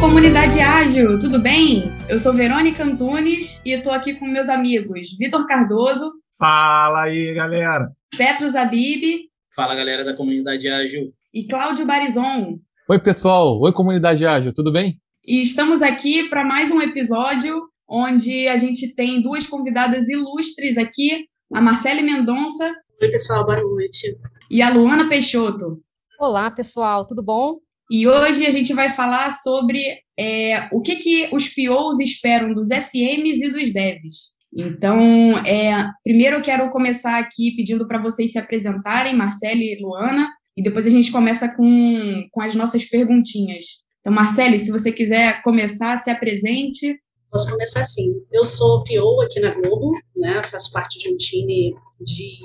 comunidade ágil, tudo bem? Eu sou Verônica Antunes e estou aqui com meus amigos Vitor Cardoso. Fala aí, galera. Petro Zabib. Fala, galera da comunidade ágil. E Cláudio Barizon. Oi, pessoal. Oi, comunidade ágil, tudo bem? E estamos aqui para mais um episódio onde a gente tem duas convidadas ilustres aqui, a Marcele Mendonça. Oi, pessoal, boa noite. E a Luana Peixoto. Olá, pessoal, tudo bom? E hoje a gente vai falar sobre é, o que, que os POs esperam dos SMs e dos devs. Então, é, primeiro eu quero começar aqui pedindo para vocês se apresentarem, Marcele e Luana, e depois a gente começa com, com as nossas perguntinhas. Então, Marcele, se você quiser começar, se apresente. Posso começar assim. Eu sou PO aqui na Globo, né? faço parte de um time de,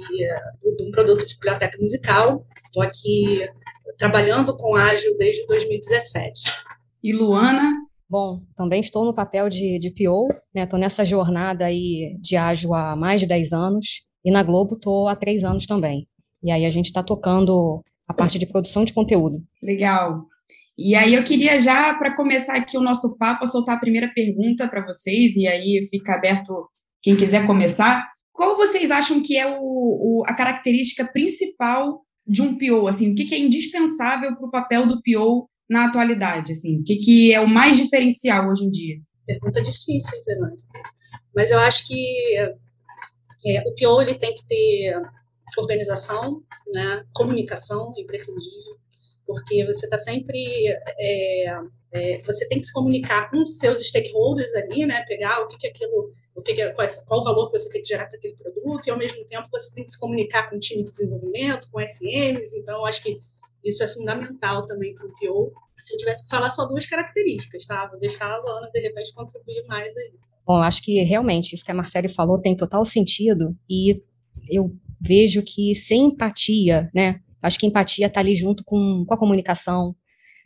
de um produto de biblioteca musical. Estou aqui trabalhando com ágil desde 2017. E Luana? Bom, também estou no papel de, de PO, né? Estou nessa jornada aí de ágil há mais de 10 anos e na Globo estou há 3 anos também. E aí a gente está tocando a parte de produção de conteúdo. Legal. E aí eu queria já, para começar aqui o nosso papo, soltar a primeira pergunta para vocês, e aí fica aberto quem quiser começar. Qual vocês acham que é o, o, a característica principal de um PO? Assim, o que, que é indispensável para o papel do PO na atualidade? Assim, o que, que é o mais diferencial hoje em dia? Pergunta difícil, Verônica. Mas eu acho que é, o PO ele tem que ter organização, né, comunicação imprescindível, porque você está sempre é, é, você tem que se comunicar com seus stakeholders ali, né, pegar o que, que aquilo o que, é, qual, qual o valor que você tem que gerar para aquele produto, e ao mesmo tempo você tem que se comunicar com o time de desenvolvimento, com SMs, então acho que isso é fundamental também para o PO. Se eu tivesse que falar só duas características, tá? Vou deixar a Luana, de repente, contribuir mais aí. Bom, acho que realmente isso que a Marcele falou tem total sentido, e eu vejo que sem empatia, né? Acho que empatia está ali junto com, com a comunicação,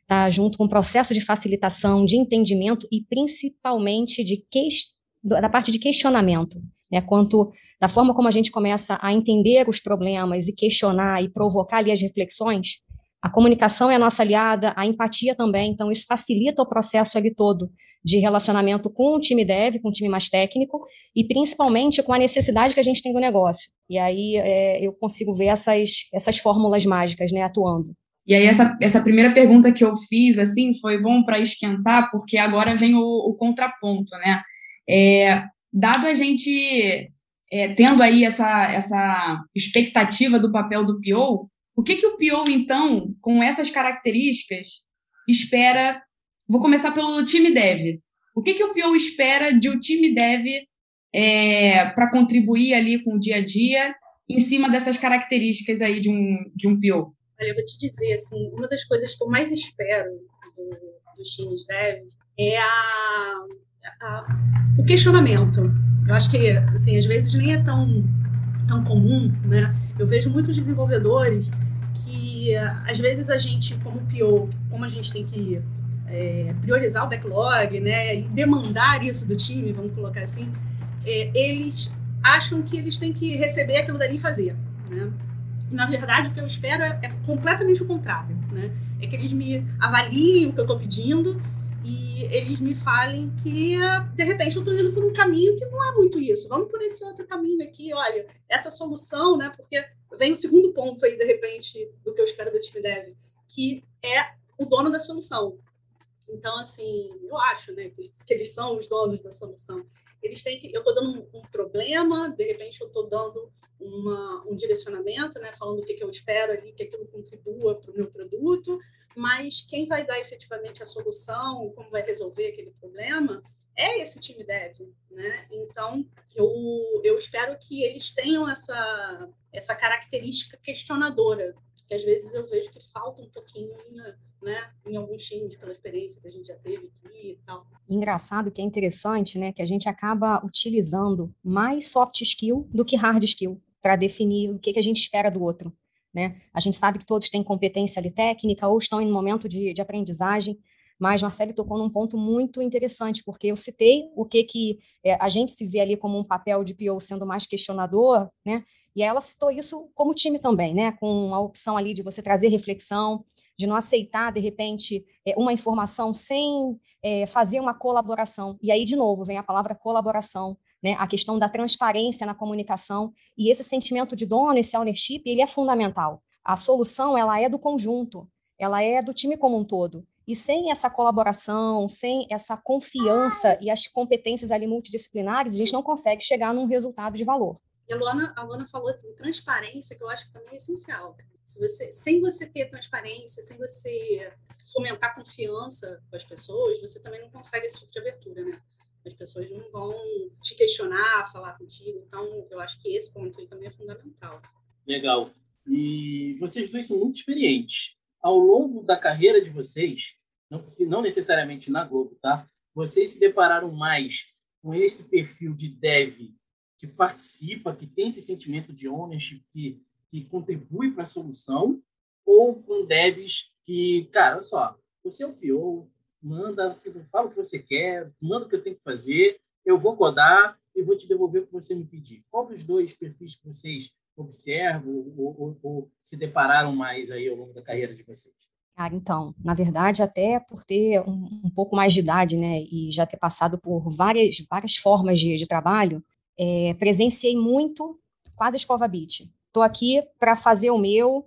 está junto com o processo de facilitação, de entendimento e principalmente de questão da parte de questionamento, né, quanto da forma como a gente começa a entender os problemas e questionar e provocar ali as reflexões, a comunicação é a nossa aliada, a empatia também, então isso facilita o processo ali todo de relacionamento com o time dev, com o time mais técnico, e principalmente com a necessidade que a gente tem do negócio. E aí é, eu consigo ver essas, essas fórmulas mágicas né, atuando. E aí essa, essa primeira pergunta que eu fiz, assim, foi bom para esquentar, porque agora vem o, o contraponto, né? É, dado a gente é, tendo aí essa, essa expectativa do papel do PO, o que, que o PO, então, com essas características, espera? Vou começar pelo time dev. O que, que o PO espera de um time dev é, para contribuir ali com o dia a dia em cima dessas características aí de um, de um PO? Olha, eu vou te dizer, assim, uma das coisas que eu mais espero do, dos times dev é a o questionamento. Eu acho que, assim, às vezes nem é tão, tão comum, né? Eu vejo muitos desenvolvedores que, às vezes, a gente, como PO, como a gente tem que é, priorizar o backlog, né? E demandar isso do time, vamos colocar assim, é, eles acham que eles têm que receber aquilo dali e fazer, né? na verdade, o que eu espero é, é, completamente o contrário, né? É que eles me avaliem o que eu estou pedindo e eles me falem que, de repente, eu estou indo por um caminho que não é muito isso. Vamos por esse outro caminho aqui, olha, essa solução, né? Porque vem o segundo ponto aí, de repente, do que eu espero do time dev, que é o dono da solução. Então, assim, eu acho, né, que eles são os donos da solução. Eles têm que, eu estou dando um, um, problema, de repente eu estou dando uma, um direcionamento, né, falando o que, que eu espero ali, que aquilo contribua para o meu produto, mas quem vai dar efetivamente a solução, como vai resolver aquele problema, é esse time dev, né? Então, eu, eu espero que eles tenham essa, essa característica questionadora, que às vezes eu vejo que falta um pouquinho né, em alguns times, pela experiência que a gente já teve aqui e tal. Engraçado que é interessante, né, que a gente acaba utilizando mais soft skill do que hard skill para definir o que, que a gente espera do outro. Né? A gente sabe que todos têm competência ali técnica ou estão em um momento de, de aprendizagem, mas Marcelo tocou num ponto muito interessante, porque eu citei o que, que é, a gente se vê ali como um papel de PO sendo mais questionador, né? E ela citou isso como time também, né? Com a opção ali de você trazer reflexão, de não aceitar, de repente, é, uma informação sem é, fazer uma colaboração. E aí, de novo, vem a palavra colaboração, né? a questão da transparência na comunicação. E esse sentimento de dono, esse ownership, ele é fundamental. A solução, ela é do conjunto, ela é do time como um todo. E sem essa colaboração, sem essa confiança e as competências ali multidisciplinares, a gente não consegue chegar num resultado de valor. E a Luana, a Luana falou em transparência, que eu acho que também é essencial. Se você, sem você ter transparência, sem você fomentar confiança com as pessoas, você também não consegue esse tipo de abertura, né? As pessoas não vão te questionar, falar contigo. Então, eu acho que esse ponto aí também é fundamental. Legal. E vocês dois são muito experientes. Ao longo da carreira de vocês, não, não necessariamente na Globo, tá? Vocês se depararam mais com esse perfil de dev que participa, que tem esse sentimento de ownership, que, que contribui para a solução, ou com devs que, cara, olha só, você é o PO, manda, fala o que você quer, manda o que eu tenho que fazer, eu vou codar e vou te devolver o que você me pedir. Qual dos dois perfis que vocês observam ou, ou, ou se depararam mais aí ao longo da carreira de vocês? Cara, então, na verdade, até por ter um, um, pouco mais de idade, né, e já ter passado por várias, várias formas de, de trabalho, é, presenciei muito quase escova beat. Estou aqui para fazer o meu.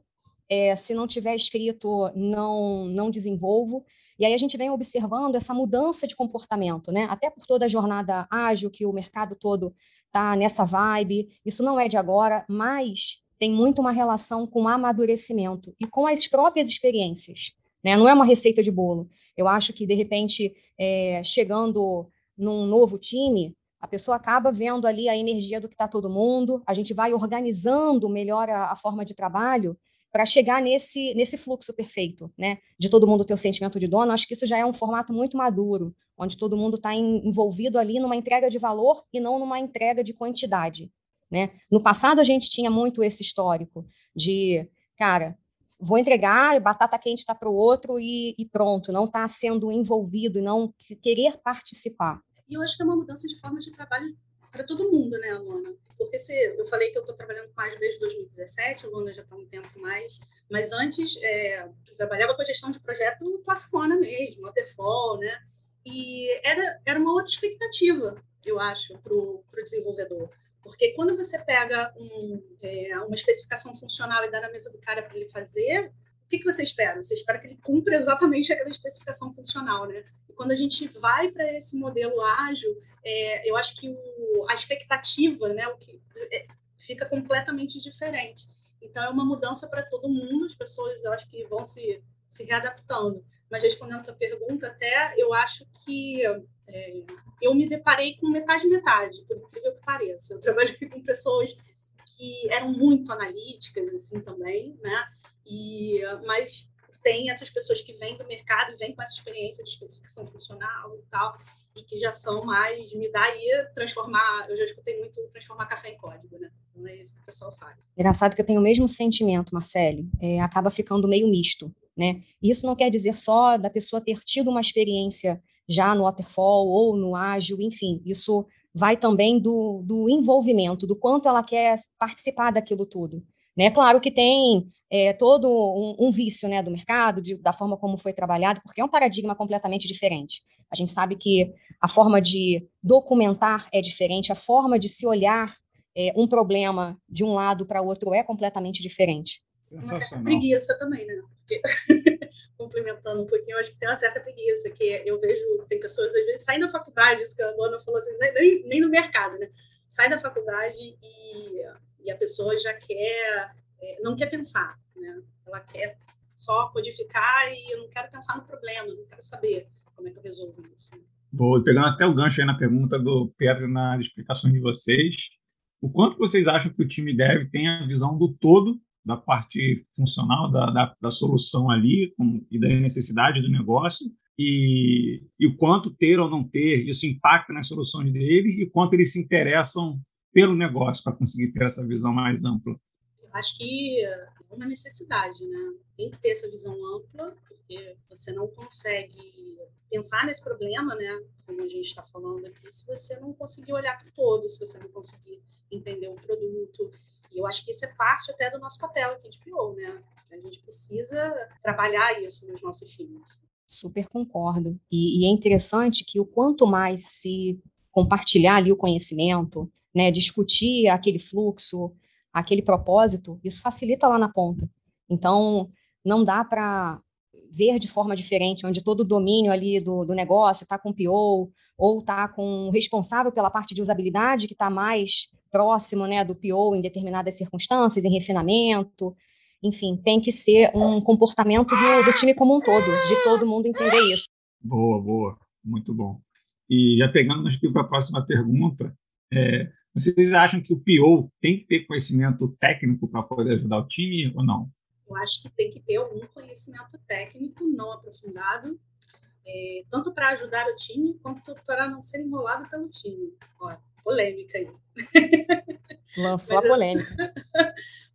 É, se não tiver escrito, não não desenvolvo. E aí a gente vem observando essa mudança de comportamento, né? Até por toda a jornada ágil que o mercado todo tá nessa vibe. Isso não é de agora, mas tem muito uma relação com amadurecimento e com as próprias experiências. Né? Não é uma receita de bolo. Eu acho que, de repente, é, chegando num novo time, a pessoa acaba vendo ali a energia do que está todo mundo, a gente vai organizando melhor a, a forma de trabalho para chegar nesse, nesse fluxo perfeito, né? De todo mundo ter o sentimento de dono. Acho que isso já é um formato muito maduro, onde todo mundo está envolvido ali numa entrega de valor e não numa entrega de quantidade, né? No passado a gente tinha muito esse histórico de, cara, vou entregar, batata quente está para o outro e, e, pronto, não está sendo envolvido e não querer participar. E eu acho que é uma mudança de forma de trabalho para todo mundo, né, Luana? Porque se eu falei que eu estou trabalhando com ágil desde 2017, a Luana já está um tempo mais, mas antes é, eu trabalhava com a gestão de projeto classicona mesmo, waterfall, né? E era, era uma outra expectativa, eu acho, para o desenvolvedor. Porque quando você pega um, é, uma especificação funcional e dá na mesa do cara para ele fazer, que, que você espera? Você espera que ele cumpra exatamente aquela especificação funcional, né? quando a gente vai para esse modelo ágil, é, eu acho que o, a expectativa, né, o que é, fica completamente diferente. Então é uma mudança para todo mundo, as pessoas eu acho que vão se se readaptando. Mas respondendo a tua pergunta, até eu acho que é, eu me deparei com metade metade, por incrível que pareça. Eu trabalhei com pessoas que eram muito analíticas assim também, né? E mas tem essas pessoas que vêm do mercado e vêm com essa experiência de especificação funcional e tal, e que já são mais, me dá aí transformar, eu já escutei muito transformar café em código, né? Não é isso que o pessoal faz. Engraçado que eu tenho o mesmo sentimento, Marcele, é, acaba ficando meio misto, né? Isso não quer dizer só da pessoa ter tido uma experiência já no waterfall ou no ágil, enfim, isso vai também do, do envolvimento, do quanto ela quer participar daquilo tudo. Né? Claro que tem é, todo um, um, vício né, do mercado, de, da forma como foi trabalhado, porque é um paradigma completamente diferente. A gente sabe que a forma de documentar é diferente, a forma de se olhar é, um problema de um lado para o outro é completamente diferente. Uma certa preguiça também, né? Porque, complementando um pouquinho, eu acho que tem uma certa preguiça, que eu vejo, tem pessoas, às vezes, saem da faculdade, isso que a Luana falou assim, nem, nem no mercado, né? Sai da faculdade e e a pessoa já quer, é, não quer pensar, né? Ela quer só codificar e eu não quero pensar no problema, não quero saber como é que eu resolvo isso. Vou pegando até o gancho aí na pergunta do Pedro na explicação de vocês. O quanto vocês acham que o time deve ter a visão do todo da parte funcional da, da, da solução ali com, e da necessidade do negócio e, e o quanto ter ou não ter isso impacta na solução dele e o quanto eles se interessam pelo negócio para conseguir ter essa visão mais ampla? Eu acho que é uma necessidade, né? Tem que ter essa visão ampla, porque você não consegue pensar nesse problema, né? Como a gente está falando aqui, se você não conseguir olhar para o todo, se você não conseguir entender o produto. E eu acho que isso é parte até do nosso papel aqui de PO, né? A gente precisa trabalhar isso nos nossos times. Super concordo. E, e, é interessante que o quanto mais se compartilhar ali o conhecimento, né, discutir aquele fluxo, aquele propósito, isso facilita lá na ponta. Então, não dá para ver de forma diferente, onde todo o domínio ali do, do negócio está com o PO, ou está com o responsável pela parte de usabilidade, que está mais próximo né, do PO em determinadas circunstâncias, em refinamento. Enfim, tem que ser um comportamento do, do time como um todo, de todo mundo entender isso. Boa, boa. Muito bom. E já pegando aqui para a próxima pergunta, é, vocês acham que o PO tem que ter conhecimento técnico para poder ajudar o time ou não? Eu acho que tem que ter algum conhecimento técnico não aprofundado, é, tanto para ajudar o time quanto para não ser enrolado pelo time. Ó, polêmica aí. Lançou Mas a polêmica.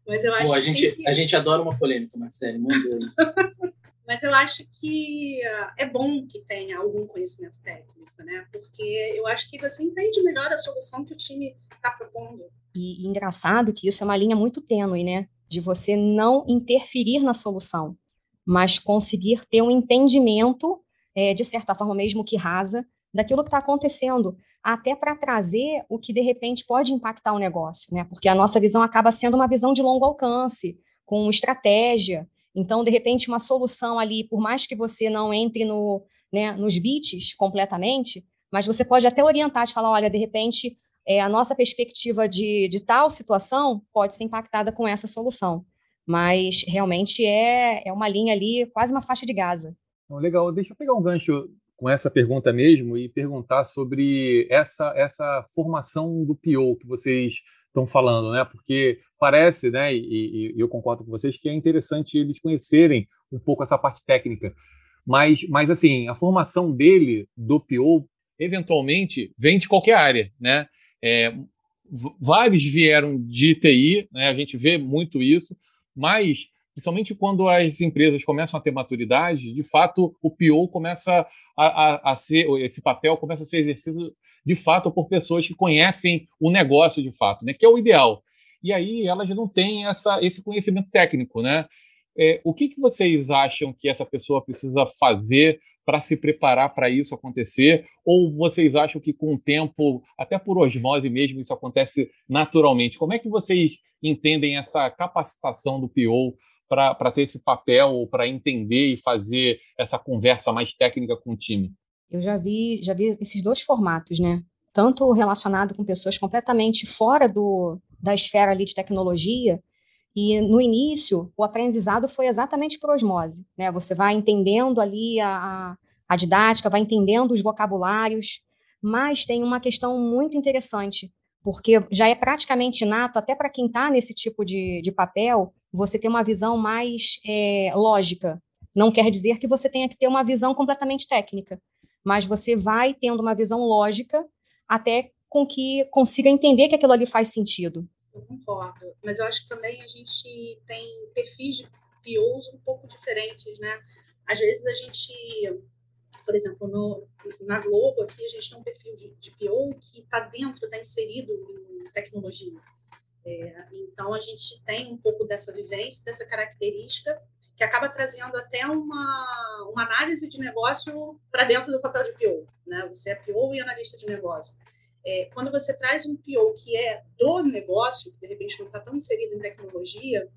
Mas eu acho Pô, a gente, que... a gente adora uma polêmica, Marcelo, mandou. Mas eu acho que uh, é bom que tenha algum conhecimento técnico, né? Porque eu acho que você entende melhor a solução que o time está propondo. E, e engraçado que isso é uma linha muito tênue, né? De você não interferir na solução, mas conseguir ter um entendimento, é, de certa forma mesmo que rasa, daquilo que está acontecendo, até para trazer o que de repente pode impactar o negócio, né? Porque a nossa visão acaba sendo uma visão de longo alcance, com estratégia. Então, de repente, uma solução ali, por mais que você não entre no, né, nos bits completamente, mas você pode até orientar, de falar, olha, de repente, é, a nossa perspectiva de, de tal situação pode ser impactada com essa solução. Mas realmente é, é uma linha ali, quase uma faixa de Gaza. Legal, deixa eu pegar um gancho com essa pergunta mesmo e perguntar sobre essa, essa formação do PO que vocês estão falando, né? Porque parece, né? E, e, eu concordo com vocês que é interessante eles conhecerem um pouco essa parte técnica, mas, mas assim, a formação dele do PO eventualmente vem de qualquer área, né? É, vários vieram de TI, né? A gente vê muito isso, mas principalmente quando as empresas começam a ter maturidade, de fato o PO começa a, a, a ser esse papel começa a ser exercido de fato por pessoas que conhecem o negócio de fato, né? Que é o ideal. E aí elas não têm essa, esse conhecimento técnico, né? É, o que, que vocês acham que essa pessoa precisa fazer para se preparar para isso acontecer? Ou vocês acham que com o tempo, até por osmose mesmo, isso acontece naturalmente? Como é que vocês entendem essa capacitação do PO para ter esse papel, para entender e fazer essa conversa mais técnica com o time? Eu já vi, já vi esses dois formatos, né? Tanto relacionado com pessoas completamente fora do, da esfera ali de tecnologia, e no início o aprendizado foi exatamente por osmose, né? Você vai entendendo ali a, a didática, vai entendendo os vocabulários, mas tem uma questão muito interessante, porque já é praticamente inato, até para quem está nesse tipo de, de papel, você ter uma visão mais é, lógica. Não quer dizer que você tenha que ter uma visão completamente técnica mas você vai tendo uma visão lógica até com que consiga entender que aquilo ali faz sentido. Eu concordo, mas eu acho que também a gente tem perfis de POs um pouco diferentes, né? Às vezes a gente, por exemplo, no, na Globo aqui, a gente tem um perfil de, de PO que está dentro, está inserido em tecnologia. É, então, a gente tem um pouco dessa vivência, dessa característica, que acaba trazendo até uma, uma análise de negócio para dentro do papel de PO. Né? Você é PO e analista de negócio. É, quando você traz um PO que é do negócio, que de repente não está tão inserido em tecnologia,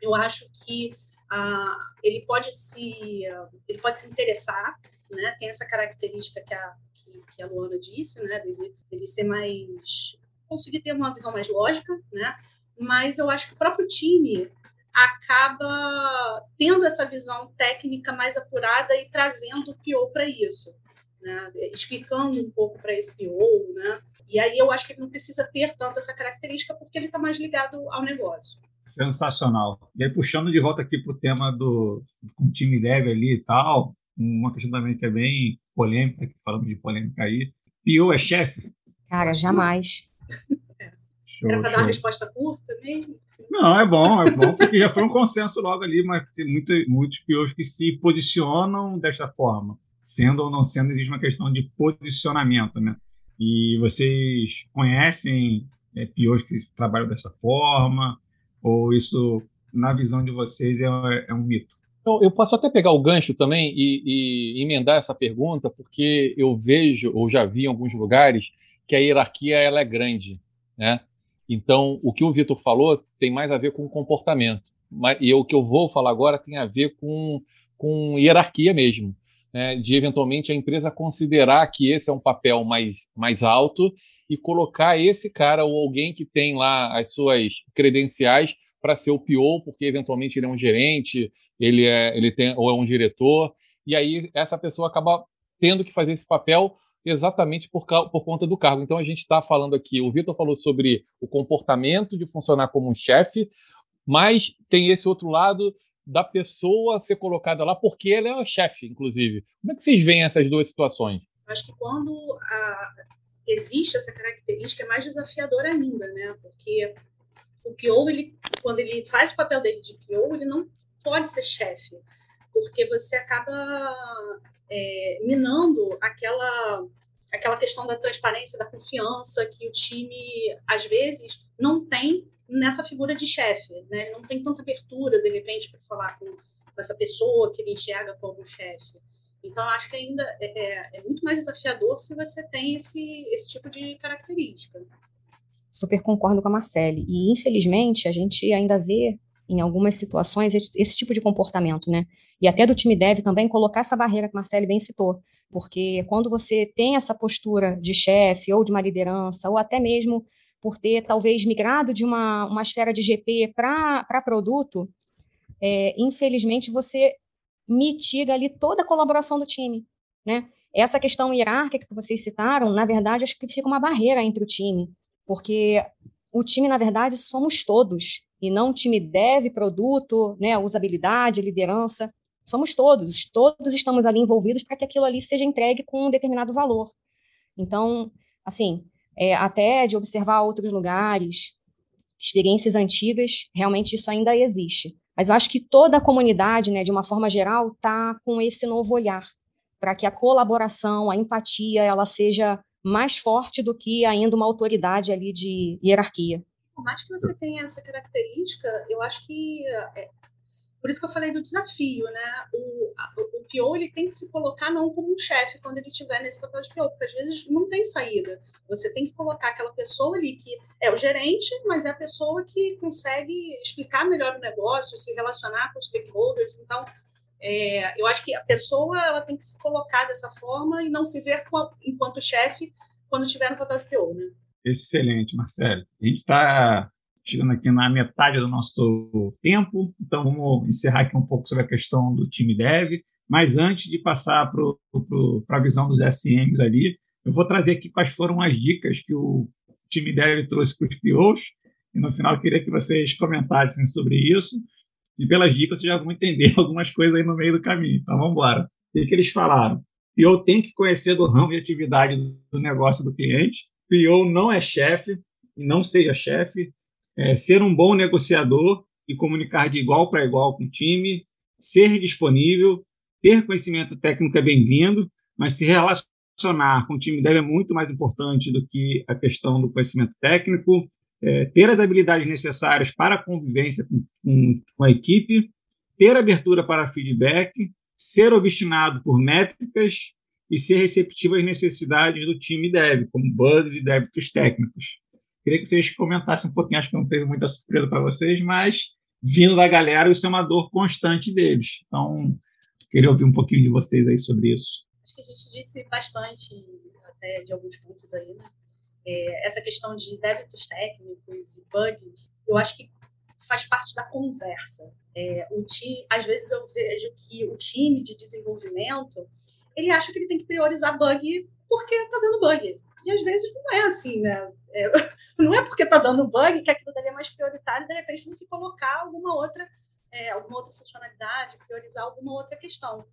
eu acho que ah, ele pode se ele pode se interessar, né? Tem essa característica que a que, que a Luana disse, né? Dele, dele ser mais conseguir ter uma visão mais lógica, né? Mas eu acho que o próprio time acaba tendo essa visão técnica mais apurada e trazendo o PO para isso, né? explicando um pouco para esse PO. Né? E aí eu acho que ele não precisa ter tanto essa característica porque ele está mais ligado ao negócio. Sensacional. E aí, puxando de volta aqui para o tema do com time dev ali e tal, uma questão também que é bem polêmica, falamos de polêmica aí. PO é chefe? Cara, jamais. Show, Era para dar uma resposta curta mesmo? Não, é bom, é bom, porque já foi um consenso logo ali, mas tem muito, muitos piores que se posicionam dessa forma. Sendo ou não sendo, existe uma questão de posicionamento, né? E vocês conhecem é, POs que trabalham dessa forma? Ou isso, na visão de vocês, é, é um mito? Então, eu posso até pegar o gancho também e, e, emendar essa pergunta, porque eu vejo, ou já vi em alguns lugares, que a hierarquia ela é grande. Né? Então, o que o Vitor falou tem mais a ver com comportamento. E o que eu vou falar agora tem a ver com, com hierarquia mesmo. Né? De, eventualmente, a empresa considerar que esse é um papel mais, mais alto e colocar esse cara ou alguém que tem lá as suas credenciais para ser o PO, porque eventualmente ele é um gerente, ele é, ele tem ou é um diretor, e aí essa pessoa acaba tendo que fazer esse papel exatamente por, por conta do cargo. Então a gente está falando aqui, o Vitor falou sobre o comportamento de funcionar como um chefe, mas tem esse outro lado da pessoa ser colocada lá porque ela é o chefe, inclusive. Como é que vocês veem essas duas situações? Acho que quando a... existe essa característica é mais desafiador ainda, né? Porque o PO, ele, quando ele faz o papel dele de PO, ele não pode ser chefe, porque você acaba é, minando aquela aquela questão da transparência, da confiança que o time às vezes não tem nessa figura de chefe, né? Não tem tanta abertura de repente para falar com essa pessoa que ele enxerga como chefe. Então acho que ainda é, é, é, muito mais desafiador se você tem esse esse tipo de característica. Super concordo com a Marcele. E infelizmente a gente ainda vê em algumas situações, esse, esse, tipo de comportamento, né? E até do time deve também colocar essa barreira que Marcele bem citou, porque quando você tem essa postura de chefe ou de uma liderança, ou até mesmo por ter talvez migrado de uma, uma esfera de GP para produto, é, infelizmente você mitiga ali toda a colaboração do time, né? Essa questão hierárquica que vocês citaram, na verdade, acho que fica uma barreira entre o time, porque o time, na verdade, somos todos e não time dev, produto, né, usabilidade, liderança. Somos todos, todos estamos ali envolvidos para que aquilo ali seja entregue com um determinado valor. Então, assim, é, até de observar outros lugares, experiências antigas, realmente isso ainda existe. Mas eu acho que toda a comunidade, né, de uma forma geral, está com esse novo olhar para que a colaboração, a empatia, ela seja mais forte do que ainda uma autoridade ali de hierarquia por mais que você tenha essa característica, eu acho que é, por isso que eu falei do desafio, né? O, a, o PO ele tem que se colocar não como um chefe quando ele estiver nesse papel de PO, porque às vezes não tem saída. Você tem que colocar aquela pessoa ali que é o gerente, mas é a pessoa que consegue explicar melhor o negócio, se relacionar com os stakeholders. Então, é, eu acho que a pessoa ela tem que se colocar dessa forma e não se ver enquanto chefe quando estiver no papel de PO, né? Excelente, Marcelo. A gente está chegando aqui na metade do nosso tempo, então vamos encerrar aqui um pouco sobre a questão do time dev. Mas antes de passar para a visão dos SMs ali, eu vou trazer aqui quais foram as dicas que o time dev trouxe para os POs. E no final, eu queria que vocês comentassem sobre isso. E pelas dicas, vocês já vão entender algumas coisas aí no meio do caminho. Então, vamos embora. O que, eles falaram? PO tem que conhecer do ramo de atividade do negócio do cliente PO não é chefe, não seja chefe, é, ser um bom negociador e comunicar de igual para igual com o time, ser disponível, ter conhecimento técnico é bem-vindo, mas se relacionar com o time deve é muito mais importante do que a questão do conhecimento técnico, é, ter as habilidades necessárias para a convivência com, com, com a equipe, ter abertura para feedback, ser obstinado por métricas e ser receptivo às necessidades do time dev, como bugs e débitos técnicos. Queria que vocês comentassem um pouquinho, acho que não teve muita surpresa para vocês, mas vindo da galera, isso é uma dor constante deles. Então, queria ouvir um pouquinho de vocês aí sobre isso. Acho que a gente disse bastante, até de alguns pontos aí, né? É, essa questão de débitos técnicos e bugs, eu acho que faz parte da conversa. É, o time, às vezes eu vejo que o time de desenvolvimento ele acha que ele tem que priorizar bug porque está dando bug. E às vezes não é assim, né? É, não é porque está dando bug que aquilo dali é mais prioritário, de repente, do que colocar alguma outra, é, alguma outra funcionalidade, priorizar alguma outra questão.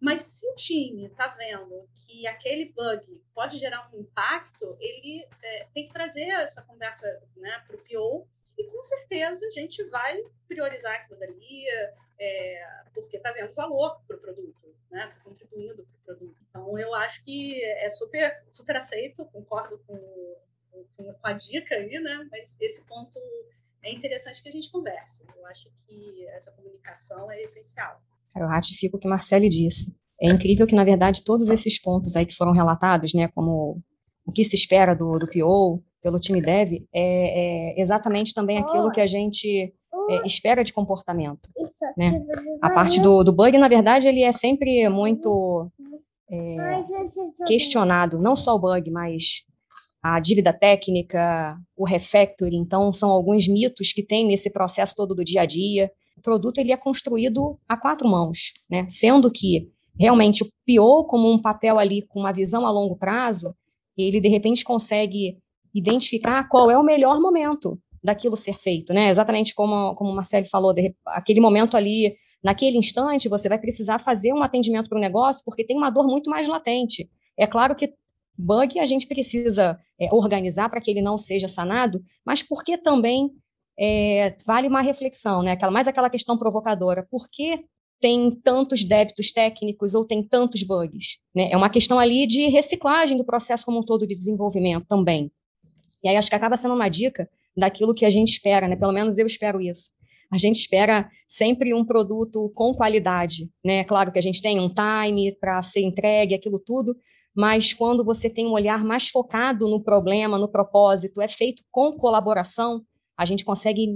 Mas se o time está vendo que aquele bug pode gerar um impacto, ele é, tem que trazer essa conversa né, para o PO e com certeza a gente vai priorizar aquilo dali, é, porque está vendo valor para o produto, né? Tá contribuindo para o produto. Então, eu acho que é super, super aceito, concordo com, com, com a dica aí, né? Mas esse ponto é interessante que a gente converse. Eu acho que essa comunicação é essencial. Eu ratifico o que Marcele disse. É incrível que, na verdade, todos esses pontos aí que foram relatados, né, como o que se espera do, do PO, pelo time dev, é, é exatamente também aquilo que a gente é, espera de comportamento. Né? A parte do, do bug, na verdade, ele é sempre muito é, questionado, não só o bug, mas a dívida técnica, o refactoring, então são alguns mitos que tem nesse processo todo do dia a dia. O produto ele é construído a quatro mãos, né? Sendo que realmente o PO como um papel ali com uma visão a longo prazo, ele de repente consegue identificar qual é o melhor momento daquilo ser feito, né? Exatamente como, como o Marcelo falou, de, aquele momento ali, naquele instante, você vai precisar fazer um atendimento para o negócio, porque tem uma dor muito mais latente. É claro que bug a gente precisa é, organizar para que ele não seja sanado, mas porque também é, vale uma reflexão, né? Aquela, mais aquela questão provocadora. Por que tem tantos débitos técnicos ou tem tantos bugs? Né? É uma questão ali de reciclagem do processo como um todo de desenvolvimento também. E aí acho que acaba sendo uma dica daquilo que a gente espera, né? Pelo menos eu espero isso. A gente espera sempre um produto com qualidade, né? Claro que a gente tem um time para ser entregue, aquilo tudo, mas quando você tem um olhar mais focado no problema, no propósito, é feito com colaboração, a gente consegue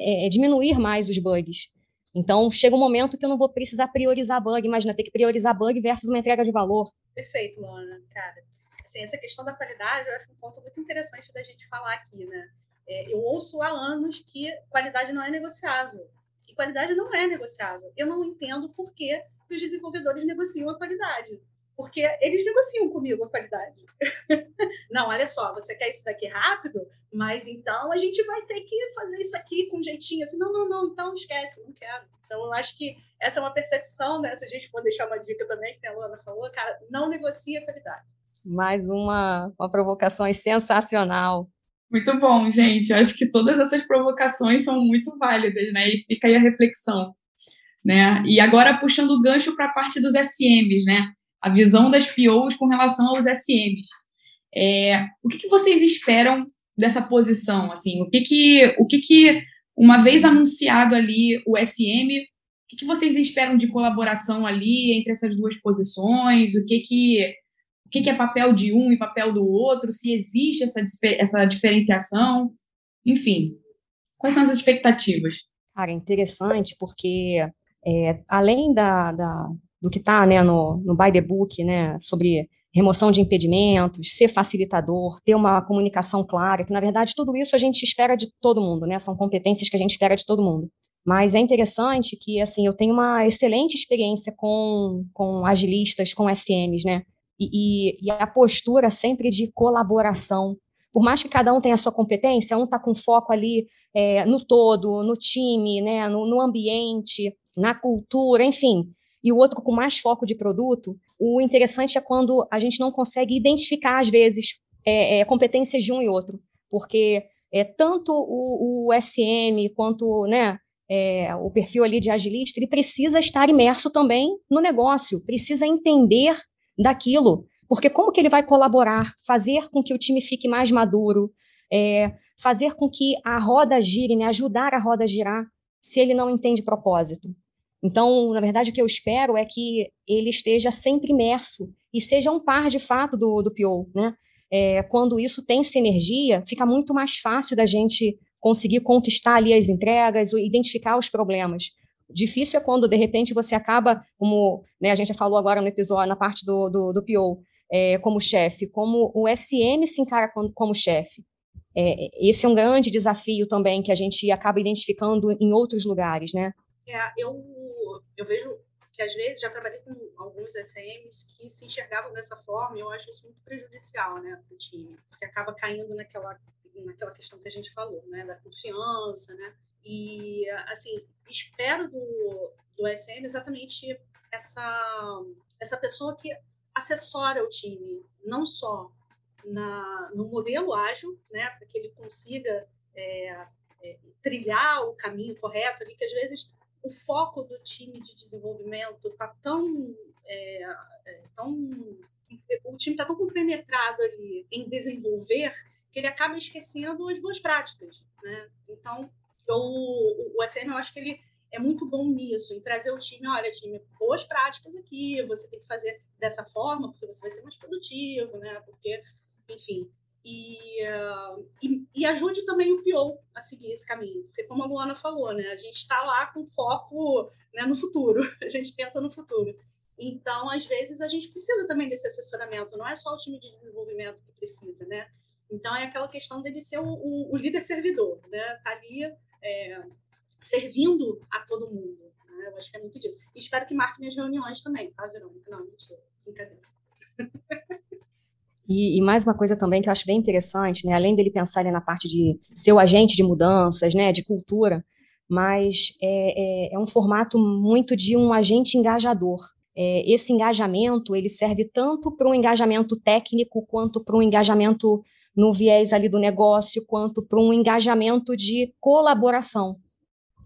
é, diminuir mais os bugs. Então, chega um momento que eu não vou precisar priorizar bug, imagina ter que priorizar bug versus uma entrega de valor. Perfeito, Luana, cara. Assim, essa questão da qualidade, eu acho um ponto muito interessante da gente falar aqui, né? É, eu ouço há anos que qualidade não é negociável. E qualidade não é negociável. Eu não entendo por que, os desenvolvedores negociam a qualidade. Porque eles negociam comigo a qualidade. não, olha só, você quer isso daqui rápido, mas então a gente vai ter que fazer isso aqui com jeitinho. Assim, não, não, não, então esquece, não quero. Então, eu acho que essa é uma percepção, né? Se a gente for deixar uma dica também, que a Luana falou, cara, não negocia a qualidade. Mais uma, uma provocação sensacional. Muito bom, gente. Acho que todas essas provocações são muito válidas, né? E fica aí a reflexão, né? E agora puxando o gancho para a parte dos SMs, né? A visão das POs com relação aos SMs. É, o que, que, vocês esperam dessa posição? Assim, o que que, o que que uma vez anunciado ali o SM, o que, que vocês esperam de colaboração ali entre essas duas posições? O que que o que, é papel de um e papel do outro, se existe essa, essa diferenciação, enfim. Quais são as expectativas? Cara, é interessante porque, é, além da, da, do que está né, no, no By the Book, né, sobre remoção de impedimentos, ser facilitador, ter uma comunicação clara, que na verdade tudo isso a gente espera de todo mundo, né? São competências que a gente espera de todo mundo. Mas é interessante que, assim, eu tenho uma excelente experiência com, com agilistas, com SMs, né? E, e, a postura sempre de colaboração. Por mais que cada um tenha a sua competência, um está com foco ali é, no todo, no time, né, no, no ambiente, na cultura, enfim, e o outro com mais foco de produto, o interessante é quando a gente não consegue identificar, às vezes, é, é, competências de um e outro, porque é, tanto o, o SM quanto né, é, o perfil ali de agilista, ele precisa estar imerso também no negócio, precisa entender daquilo. Porque como que ele vai colaborar, fazer com que o time fique mais maduro, é, fazer com que a roda gire, né, ajudar a roda a girar, se ele não entende propósito. Então, na verdade, o que eu espero é que ele esteja sempre imerso e seja um par de fato do, do PO, né? É, quando isso tem sinergia, fica muito mais fácil da gente conseguir conquistar ali as entregas, identificar os problemas. Difícil é quando, de repente, você acaba, como né, a gente já falou agora no episódio, na parte do, do, do PO, é, como chefe, como o SM se encara como, como chefe. É, esse é um grande desafio também que a gente acaba identificando em outros lugares, né? É, eu, eu vejo que às vezes já trabalhei com alguns SMs que se enxergavam dessa forma e eu acho isso muito prejudicial, né, para o time, porque acaba caindo naquela naquela questão que a gente falou, né, da confiança, né, e, assim, espero do, do SM exatamente essa, essa pessoa que assessora o time, não só na, no modelo ágil, né, para que ele consiga é, é, trilhar o caminho correto ali, que às vezes o foco do time de desenvolvimento está tão, é, é, tão. O time está tão compenetrado ali em desenvolver que ele acaba esquecendo as boas práticas, né? Então, o, o SM, eu acho que ele é muito bom nisso, em trazer o time, olha, time, boas práticas aqui, você tem que fazer dessa forma, porque você vai ser mais produtivo, né? Porque, enfim, e, uh, e, e, ajude também o PO a seguir esse caminho, porque como a Luana falou, né, a gente está lá com foco né, no futuro, a gente pensa no futuro. Então, às vezes, a gente precisa também desse assessoramento, não é só o time de desenvolvimento que precisa, né? Então, é aquela questão dele ser o, o, o líder servidor, né? Tá ali é, servindo a todo mundo. Né? Eu acho que é muito disso. E espero que marque minhas reuniões também, tá, Verônica? Não, mentira, brincadeira. E, e, mais uma coisa também que eu acho bem interessante, né? Além dele pensar na parte de ser o agente de mudanças, né? De cultura, mas é, é, é um formato muito de um agente engajador. É, esse engajamento ele serve tanto para um engajamento técnico quanto para um engajamento no viés ali do negócio, quanto para um engajamento de colaboração.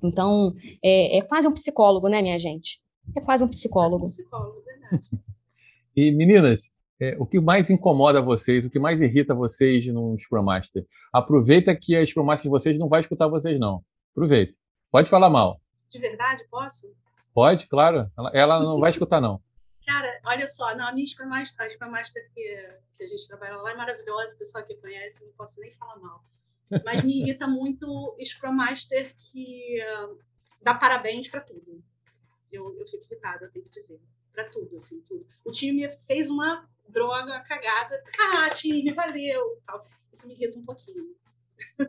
Então, é, é, quase um psicólogo, né, minha gente? É quase um psicólogo. Quase um psicólogo, verdade. e, meninas, é, o que mais incomoda vocês, o que mais irrita vocês no Scrum Master? Aproveita que a Scrum Master de vocês não vai escutar vocês, não. Aproveita. Pode falar mal. De verdade, posso? Pode, claro. Ela, ela não vai escutar, não. Cara, olha só, não, a minha Scrum Master, a Scrum Master que, que a gente trabalha lá é maravilhosa, o pessoal que conhece, não posso nem falar mal. Mas me irrita muito Scrum Master que uh, dá parabéns para tudo. Eu, eu fico irritada, eu tenho que dizer. Para tudo, assim, tudo. O time fez uma droga, cagada. Ah, time, valeu. Tal. Isso me irrita um pouquinho.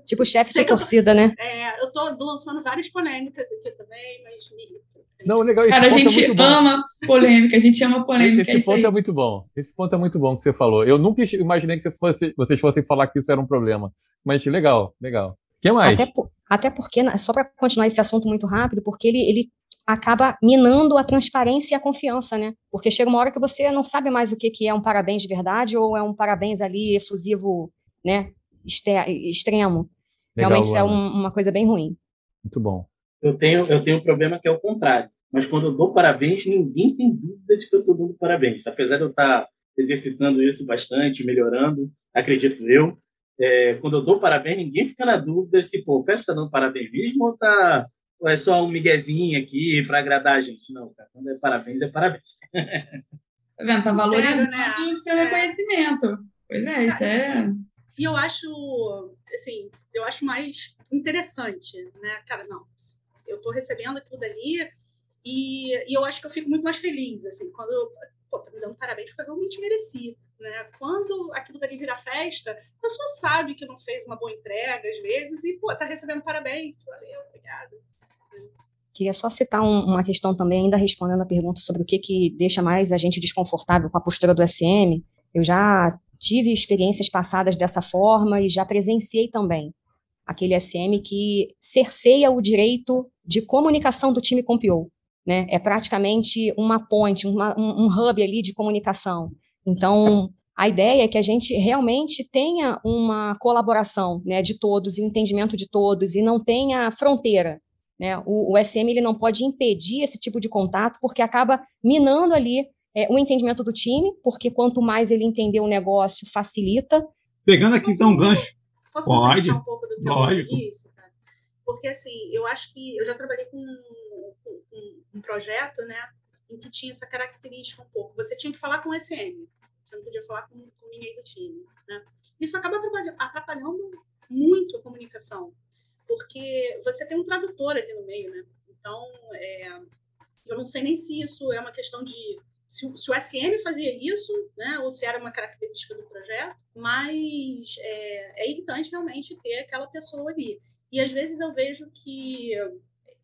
Tipo chefe de torcida, né? É, eu tô lançando várias polêmicas aqui também, mas me irrita. Não, legal. Cara, a é gente é ama polêmica, a gente ama polêmica. Esse é ponto é muito bom. Esse ponto é muito bom que você falou. Eu nunca imaginei que você fosse, vocês fossem falar que isso era um problema. Mas legal, legal. O que mais? Até, até porque, só para continuar esse assunto muito rápido, porque ele, ele acaba minando a transparência e a confiança, né? Porque chega uma hora que você não sabe mais o que, que é um parabéns de verdade ou é um parabéns ali efusivo, né? Extremo. Legal, Realmente isso é um, uma coisa bem ruim. Muito bom. Eu tenho, eu tenho um problema que é o contrário. Mas quando eu dou parabéns, ninguém tem dúvida de que eu estou dando parabéns. Apesar de eu estar exercitando isso bastante, melhorando, acredito eu. É, quando eu dou parabéns, ninguém fica na dúvida se pô, o Pedro está dando parabéns mesmo ou, tá, ou é só um miguezinho aqui para agradar a gente. Não, cara, quando é parabéns, é parabéns. Tá vendo? Tá valorizando né? o seu é. reconhecimento. Pois é, isso é. E eu acho, assim, eu acho mais interessante, né? Cara, não, eu estou recebendo aquilo dali e, e, eu acho que eu fico muito mais feliz, assim, quando pô, tá me dando parabéns porque eu realmente mereci, né? Quando aquilo dali vira festa, a pessoa sabe que não fez uma boa entrega às vezes e, pô, tá recebendo parabéns, valeu, obrigada. Queria só citar um, uma questão também, ainda respondendo a pergunta sobre o que, que deixa mais a gente desconfortável com a postura do SM. Eu já tive experiências passadas dessa forma e já presenciei também aquele SM que cerceia o direito de comunicação do time com o PO. Né? É praticamente uma ponte, uma, um, um hub ali de comunicação. Então, a ideia é que a gente realmente tenha uma colaboração né, de todos e entendimento de todos e não tenha fronteira. Né? O, o SM ele não pode impedir esse tipo de contato porque acaba minando ali é, o entendimento do time, porque quanto mais ele entender o negócio, facilita. Pegando aqui então um gancho. Posso pode, um pouco do que eu disse? Porque assim, eu acho que eu já trabalhei com um, um, projeto, né, em que tinha essa característica um pouco. Você tinha que falar com o SM, você não podia falar com, com ninguém do time, né? Isso acaba atrapalhando muito a comunicação, porque você tem um tradutor ali no meio, né? Então, é, eu não sei nem se isso é uma questão de se, se, o SM fazia isso, né, ou se era uma característica do projeto, mas é, é irritante realmente ter aquela pessoa ali. E às vezes eu vejo que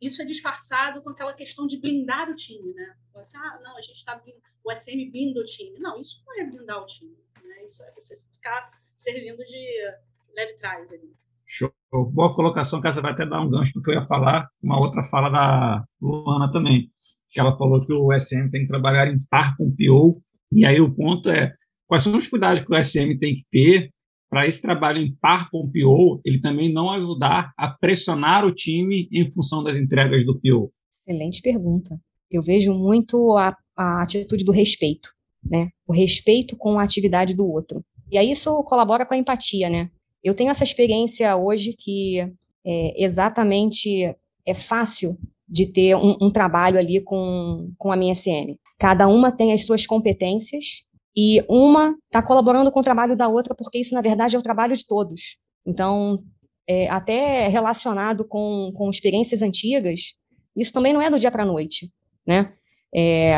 isso é disfarçado com aquela questão de blindar o time, né? Assim, ah, não, a gente está o SM blinda o time. Não, isso não é blindar o time, né? Isso é você ficar servindo de leve trás ali. Show. Boa colocação, que você vai até dar um gancho do que eu ia falar, uma outra fala da Luana também, que ela falou que o SM tem que trabalhar em par com o PO, e aí o ponto é, quais são os cuidados que o SM tem que ter para esse trabalho em par com o PO, ele também não ajudar a pressionar o time em função das entregas do PO? Excelente pergunta. Eu vejo muito a, a atitude do respeito, né? O respeito com a atividade do outro. E aí isso colabora com a empatia, né? Eu tenho essa experiência hoje que é exatamente é fácil de ter um, um, trabalho ali com, com a minha SM. Cada uma tem as suas competências e uma está colaborando com o trabalho da outra, porque isso, na verdade, é o trabalho de todos. Então, é, até relacionado com, com experiências antigas, isso também não é do dia para a noite, né? É,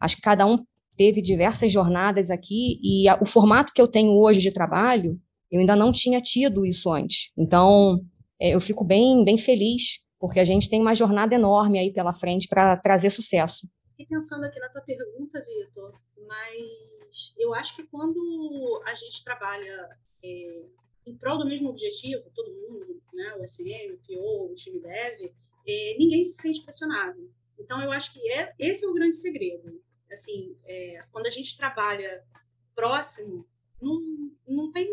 acho que cada um teve diversas jornadas aqui e a, o formato que eu tenho hoje de trabalho, eu ainda não tinha tido isso antes. Então, é, eu fico bem, bem feliz, porque a gente tem uma jornada enorme aí pela frente para trazer sucesso. E pensando aqui na tua pergunta, Vitor, mas eu acho que quando a gente trabalha é, em prol do mesmo objetivo, todo mundo, né, o SM, o PO, o time dev, é, ninguém se sente pressionado. Então, eu acho que é, esse é o grande segredo. Assim, é, quando a gente trabalha próximo, não, não tem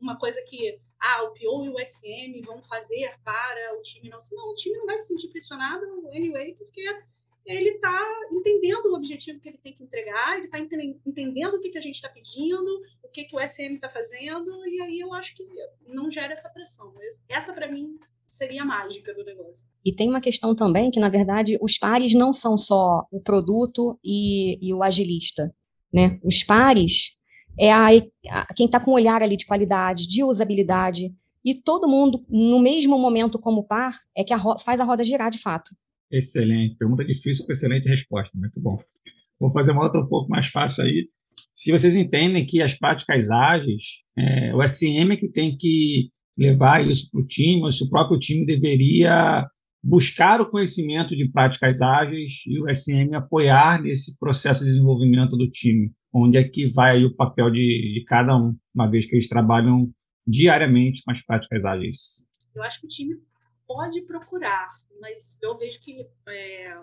uma coisa que ah, o PO e o SM vão fazer para o time não. Não, o time não vai se sentir pressionado anyway, porque ele está entendendo o objetivo que ele tem que entregar, ele está entendendo o que, que a gente está pedindo, o que, que o SM está fazendo, e aí eu acho que não gera essa pressão. Essa, para mim, seria a mágica do negócio. E tem uma questão também que, na verdade, os pares não são só o produto e, e o agilista. Né? Os pares é a, a quem está com um olhar ali de qualidade, de usabilidade, e todo mundo, no mesmo momento como par, é que a faz a roda girar de fato. Excelente. Pergunta difícil com excelente resposta. Muito bom. Vou fazer uma outra um pouco mais fácil aí. Se vocês entendem que as práticas ágeis, é, o SM é que tem que levar isso para o time, ou se o próprio time deveria buscar o conhecimento de práticas ágeis e o SM apoiar nesse processo de desenvolvimento do time, onde é que vai o papel de, de cada um, uma vez que eles trabalham diariamente com as práticas ágeis. Eu acho que o time pode procurar mas eu vejo que é,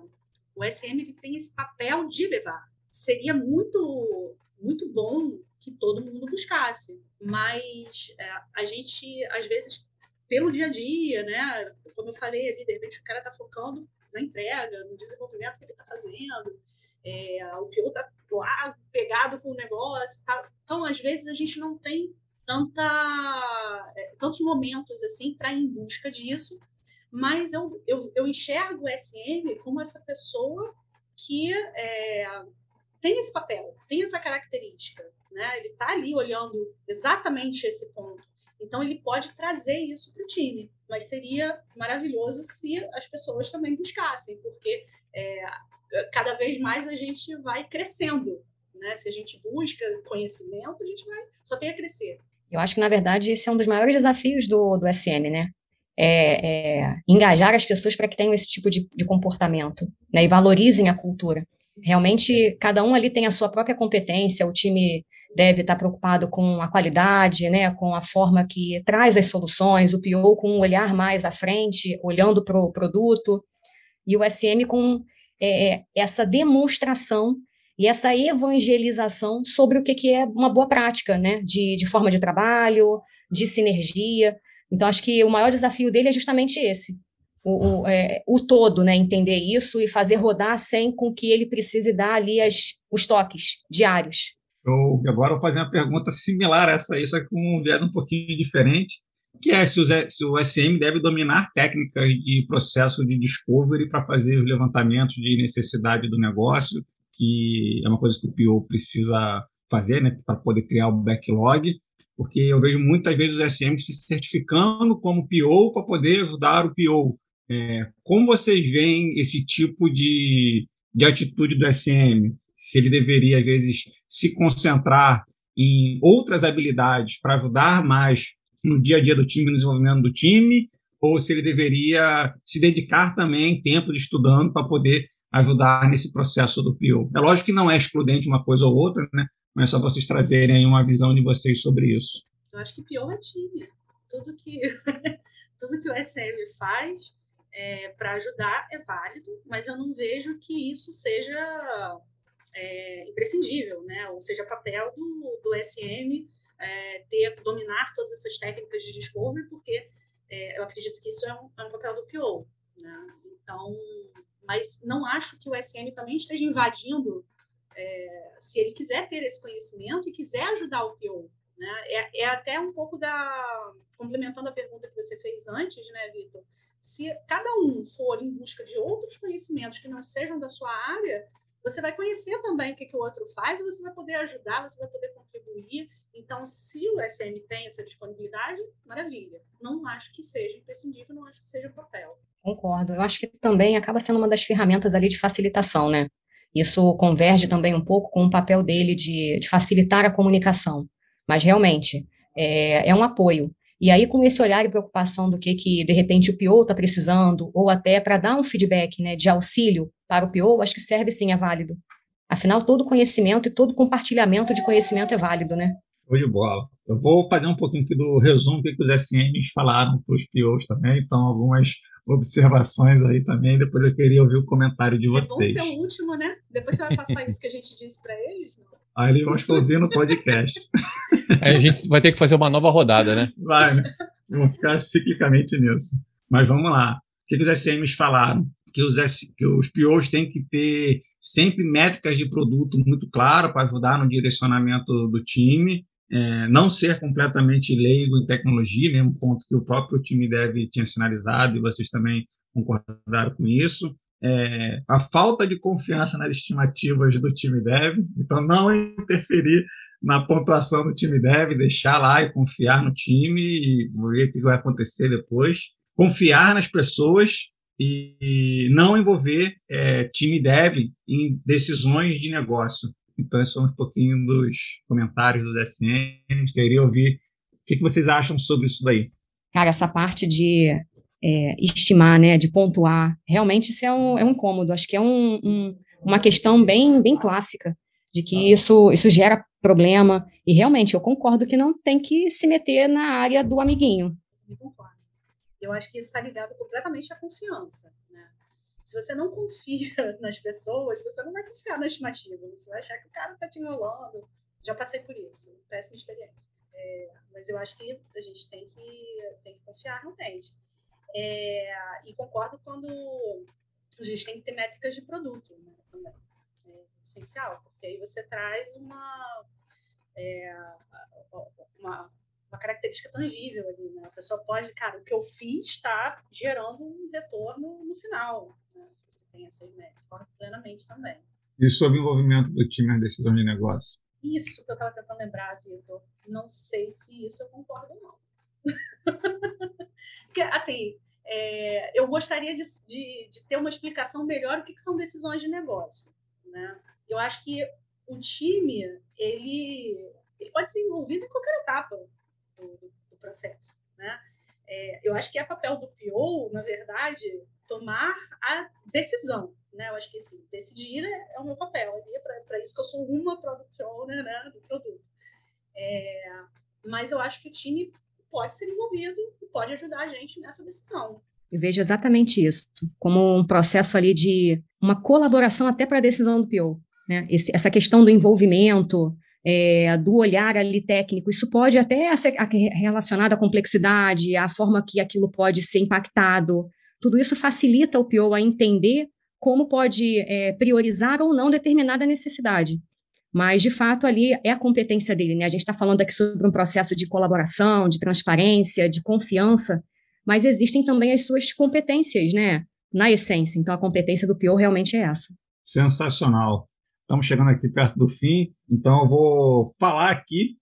o SM tem esse papel de levar. Seria muito, muito bom que todo mundo buscasse, mas é, a gente, às vezes, pelo dia a dia, né? Como eu falei ali, de repente o cara está focando na entrega, no desenvolvimento que ele está fazendo, é, o PO está lá pegado com o negócio. Tá? Então, às vezes, a gente não tem tanta, é, tantos momentos assim para ir em busca disso mas eu, eu, eu enxergo o SM como essa pessoa que é, tem esse papel, tem essa característica, né? Ele está ali olhando exatamente esse ponto. Então ele pode trazer isso para o time, mas seria maravilhoso se as pessoas também buscassem, porque é, cada vez mais a gente vai crescendo, né? Se a gente busca conhecimento, a gente vai só tem a crescer. Eu acho que na verdade esse é um dos maiores desafios do, do SM, né? é, é, engajar as pessoas para que tenham esse tipo de, de comportamento né, e valorizem a cultura. Realmente, cada um ali tem a sua própria competência, o time deve estar preocupado com a qualidade, né, com a forma que traz as soluções, o PO com um olhar mais à frente, olhando para o produto, e o SM com é, essa demonstração e essa evangelização sobre o que, que é uma boa prática, né, de, de forma de trabalho, de sinergia, então, acho que o maior desafio dele é justamente esse. O, o, é, o, todo, né? Entender isso e fazer rodar sem com que ele precise dar ali as, os toques diários. Eu agora vou fazer uma pergunta similar a essa aí, só que com um viés um pouquinho diferente, que é se o, SM deve dominar técnicas de processo de discovery para fazer os levantamentos de necessidade do negócio, que é uma coisa que o PO precisa fazer, né, para poder criar o backlog, porque eu vejo muitas vezes os SM se certificando como PO para poder ajudar o PO. É, como vocês veem esse tipo de, de atitude do SM? Se ele deveria, às vezes, se concentrar em outras habilidades para ajudar mais no dia a dia do time, no desenvolvimento do time, ou se ele deveria se dedicar também tempo de estudando para poder ajudar nesse processo do PO. É lógico que não é excludente uma coisa ou outra, né? mas só vocês trazerem uma visão de vocês sobre isso. Eu acho que pior é time. Tudo que, tudo que o SM faz é, para ajudar é válido, mas eu não vejo que isso seja é, imprescindível, né? ou seja, papel do, do SM é, ter, dominar todas essas técnicas de discovery, porque é, eu acredito que isso é um, é um papel do PO. Né? Então, mas não acho que o SM também esteja invadindo é, se ele quiser ter esse conhecimento e quiser ajudar o PO, Né? É, é até um pouco da. complementando a pergunta que você fez antes, né, Vitor? Se cada um for em busca de outros conhecimentos que não sejam da sua área, você vai conhecer também o que, que o outro faz e você vai poder ajudar, você vai poder contribuir. Então, se o SM tem essa disponibilidade, maravilha. Não acho que seja imprescindível, não acho que seja papel. Concordo. Eu acho que também acaba sendo uma das ferramentas ali de facilitação, né? Isso converge também um pouco com o papel dele de, de facilitar a comunicação. Mas realmente é, é, um apoio. E aí, com esse olhar e preocupação do que, que de repente, o PO está precisando, ou até para dar um feedback né, de auxílio para o PO, acho que serve sim, é válido. Afinal, todo conhecimento e todo compartilhamento de conhecimento é válido, né? Show de bola. Eu vou fazer um pouquinho aqui do resumo que os SMs falaram para os POs também, então algumas observações aí também, depois eu queria ouvir o comentário de vocês. É bom ser o último, né? Depois você vai passar isso que a gente disse para eles, não? Aí eles vão ouvir no podcast. Aí a gente vai ter que fazer uma nova rodada, né? Vai, né? Vamos ficar ciclicamente nisso. Mas vamos lá. O que, que os SMs falaram? Que os, que os POs têm que ter sempre métricas de produto muito claras para ajudar no direcionamento do time é, não ser completamente leigo em tecnologia, mesmo ponto que o próprio time deve tinha sinalizado e vocês também concordaram com isso. É, a falta de confiança nas estimativas do time dev, então não interferir na pontuação do time dev, deixar lá e confiar no time e ver o que vai acontecer depois. Confiar nas pessoas e não envolver é, time dev em decisões de negócio. Então, esses são um pouquinho dos comentários dos SMs. Queria ouvir o que, vocês acham sobre isso daí. Cara, essa parte de é, estimar, né, de pontuar, realmente isso é um, é um cômodo. Acho que é um, um, uma questão bem, bem clássica, de que isso, isso gera problema. E realmente, eu concordo que não tem que se meter na área do amiguinho. Eu acho que isso está ligado completamente à confiança. Né? Se você não confia nas pessoas, você não vai confiar na estimativa. Você vai achar que o cara está te enrolando. Já passei por isso, péssima experiência. É, mas eu acho que a gente tem que, tem que confiar realmente. É, e concordo quando a gente tem que ter métricas de produto né, também. É essencial, porque aí você traz uma, é, uma uma característica tangível ali, né? A pessoa pode, cara, o que eu fiz está gerando um retorno no final, né? Se você tem essas métricas, concordo plenamente também. E sobre o envolvimento do time na decisão de negócio? Isso que eu estava tentando lembrar, Vitor. Não sei se isso eu concordo ou não. Porque, assim, é, eu gostaria de, de, de, ter uma explicação melhor do que, que são decisões de negócio. Né? Eu acho que o time, ele, ele pode ser envolvido em qualquer etapa do, do processo. Né? É, eu acho que é papel do PO, na verdade, tomar a decisão. Né? Eu acho que assim, decidir é, é o meu papel. É para isso que eu sou uma product owner né, do produto. É, mas eu acho que o time pode ser envolvido e pode ajudar a gente nessa decisão. Eu vejo exatamente isso, como um processo ali de uma colaboração até para a decisão do PO. Né? Esse, essa questão do envolvimento, é, do olhar ali técnico, isso pode até ser relacionado à complexidade, à forma que aquilo pode ser impactado. Tudo isso facilita o PO a entender como pode é, priorizar ou não determinada necessidade. Mas, de fato, ali é a competência dele. Né? A gente está falando aqui sobre um processo de colaboração, de transparência, de confiança, mas existem também as suas competências, né? Na essência. Então, a competência do PO realmente é essa. Sensacional. Estamos chegando aqui perto do fim, então eu vou falar aqui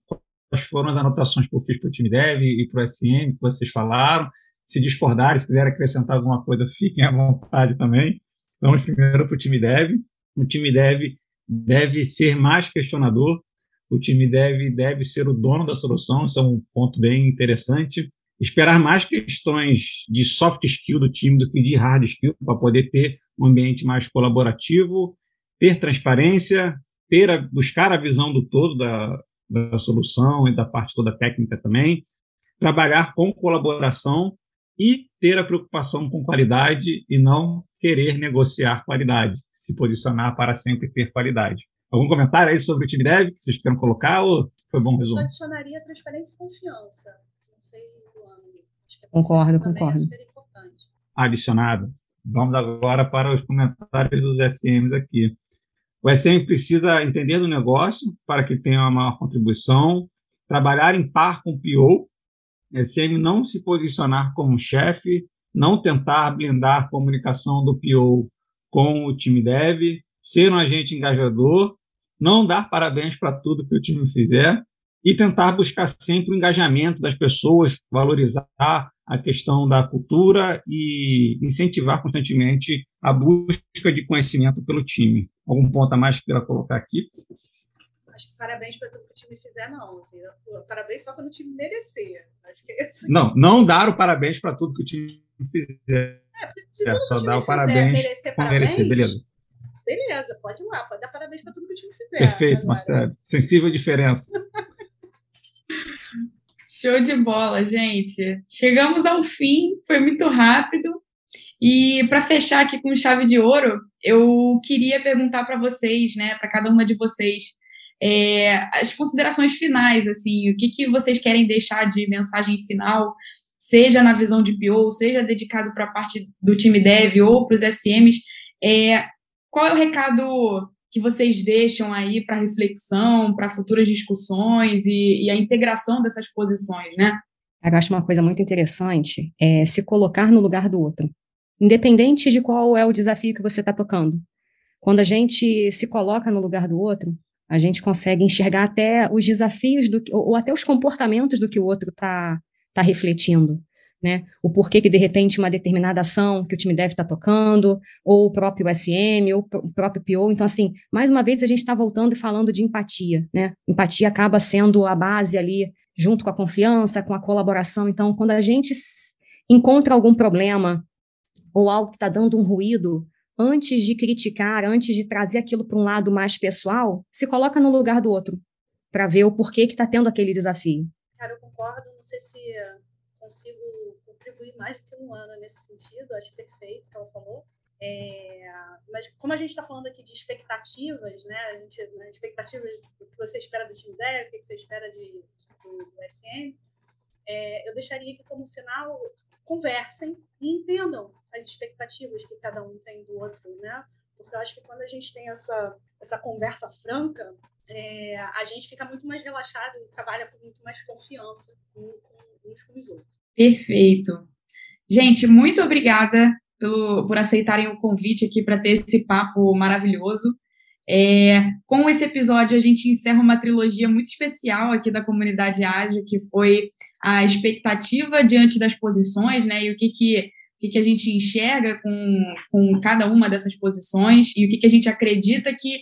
quais foram as anotações que eu fiz para o time Dev e para o SM, que vocês falaram. Se discordarem, se quiserem acrescentar alguma coisa, fiquem à vontade também. Vamos primeiro para o time Dev. O time Dev deve ser mais questionador, o time Dev deve ser o dono da solução, isso é um ponto bem interessante. Esperar mais questões de soft skill do time do que de hard skill, para poder ter um ambiente mais colaborativo ter transparência, ter a, buscar a visão do todo da, da solução e da parte toda técnica também, trabalhar com colaboração e ter a preocupação com qualidade e não querer negociar qualidade, se posicionar para sempre ter qualidade. Algum comentário aí sobre o time dev que vocês queiram colocar ou foi bom resumo? Eu adicionaria transparência e confiança. Não sei. Concordo, concordo. É Adicionado. Vamos agora para os comentários dos SMs aqui. O SM precisa entender do negócio para que tenha uma maior contribuição, trabalhar em par com o PO, SM não se posicionar como chefe, não tentar blindar a comunicação do PO com o time dev, ser um agente engajador, não dar parabéns para tudo que o time fizer e tentar buscar sempre o engajamento das pessoas, valorizar a questão da cultura e incentivar constantemente a busca de conhecimento pelo time. Algum ponto a mais que queira colocar aqui? Acho que parabéns para tudo que o time fizer, não. Assim, parabéns só quando o time merecer. É assim. Não, não dar o parabéns para tudo que o time fizer. É, se é, só dar o parabéns merecer, parabéns, merecer, beleza. Beleza, pode ir lá, pode dar parabéns para tudo que o time fizer. Perfeito, agora. Marcelo. Sensível diferença. Show de bola, gente. Chegamos ao fim, foi muito rápido. E para fechar aqui com chave de ouro, eu queria perguntar para vocês, né, para cada uma de vocês, é, as considerações finais, assim, o que, que vocês querem deixar de mensagem final, seja na visão de PO, seja dedicado para a parte do time dev ou para os SMs. É, qual é o recado que vocês deixam aí para reflexão, para futuras discussões e, e, a integração dessas posições, né? Eu acho uma coisa muito interessante é se colocar no lugar do outro, independente de qual é o desafio que você está tocando. Quando a gente se coloca no lugar do outro, a gente consegue enxergar até os desafios do, ou, ou até os comportamentos do que o outro está tá refletindo né? O porquê que, de repente, uma determinada ação que o time deve estar tá tocando, ou o próprio SM, ou o próprio PO. Então, assim, mais uma vez a gente está voltando e falando de empatia, né? Empatia acaba sendo a base ali, junto com a confiança, com a colaboração. Então, quando a gente encontra algum problema ou algo que está dando um ruído, antes de criticar, antes de trazer aquilo para um lado mais pessoal, se coloca no lugar do outro, para ver o porquê que está tendo aquele desafio. Cara, eu concordo. Não sei se consigo contribuir mais do que um ano nesse sentido, acho perfeito o que ela falou. É, mas como a gente está falando aqui de expectativas, né? A gente, né, expectativas do que você espera do time dev, o que você espera de, do, do SM, é, eu deixaria que como final conversem e entendam as expectativas que cada um tem do outro, né? Porque eu acho que quando a gente tem essa, essa conversa franca, é, a gente fica muito mais relaxado e trabalha com muito mais confiança uns com os outros. Perfeito. Gente, muito obrigada pelo, por aceitarem o convite aqui para ter esse papo maravilhoso. É, com esse episódio, a gente encerra uma trilogia muito especial aqui da comunidade ágil, que foi a expectativa diante das posições, né? E o que, que, o que, que a gente enxerga com, com cada uma dessas posições e o que, que a gente acredita que,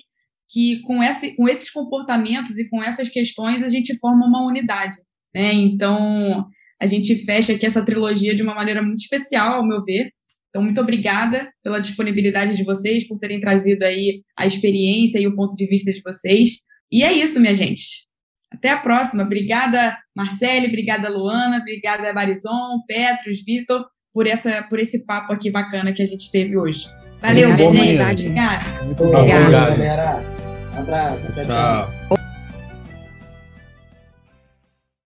que com, esse, com esses comportamentos e com essas questões a gente forma uma unidade. Né? Então, a gente fecha aqui essa trilogia de uma maneira muito especial, ao meu ver. Então, muito obrigada pela disponibilidade de vocês, por terem trazido aí a experiência e o ponto de vista de vocês. E é isso, minha gente. Até a próxima. Obrigada, Marcele, obrigada, Luana, obrigada, Barizon, Petros, Vitor, por, essa, por esse papo aqui bacana que a gente teve hoje. Valeu, minha gente. Obrigada. Muito obrigada, galera. Um abraço. Tchau.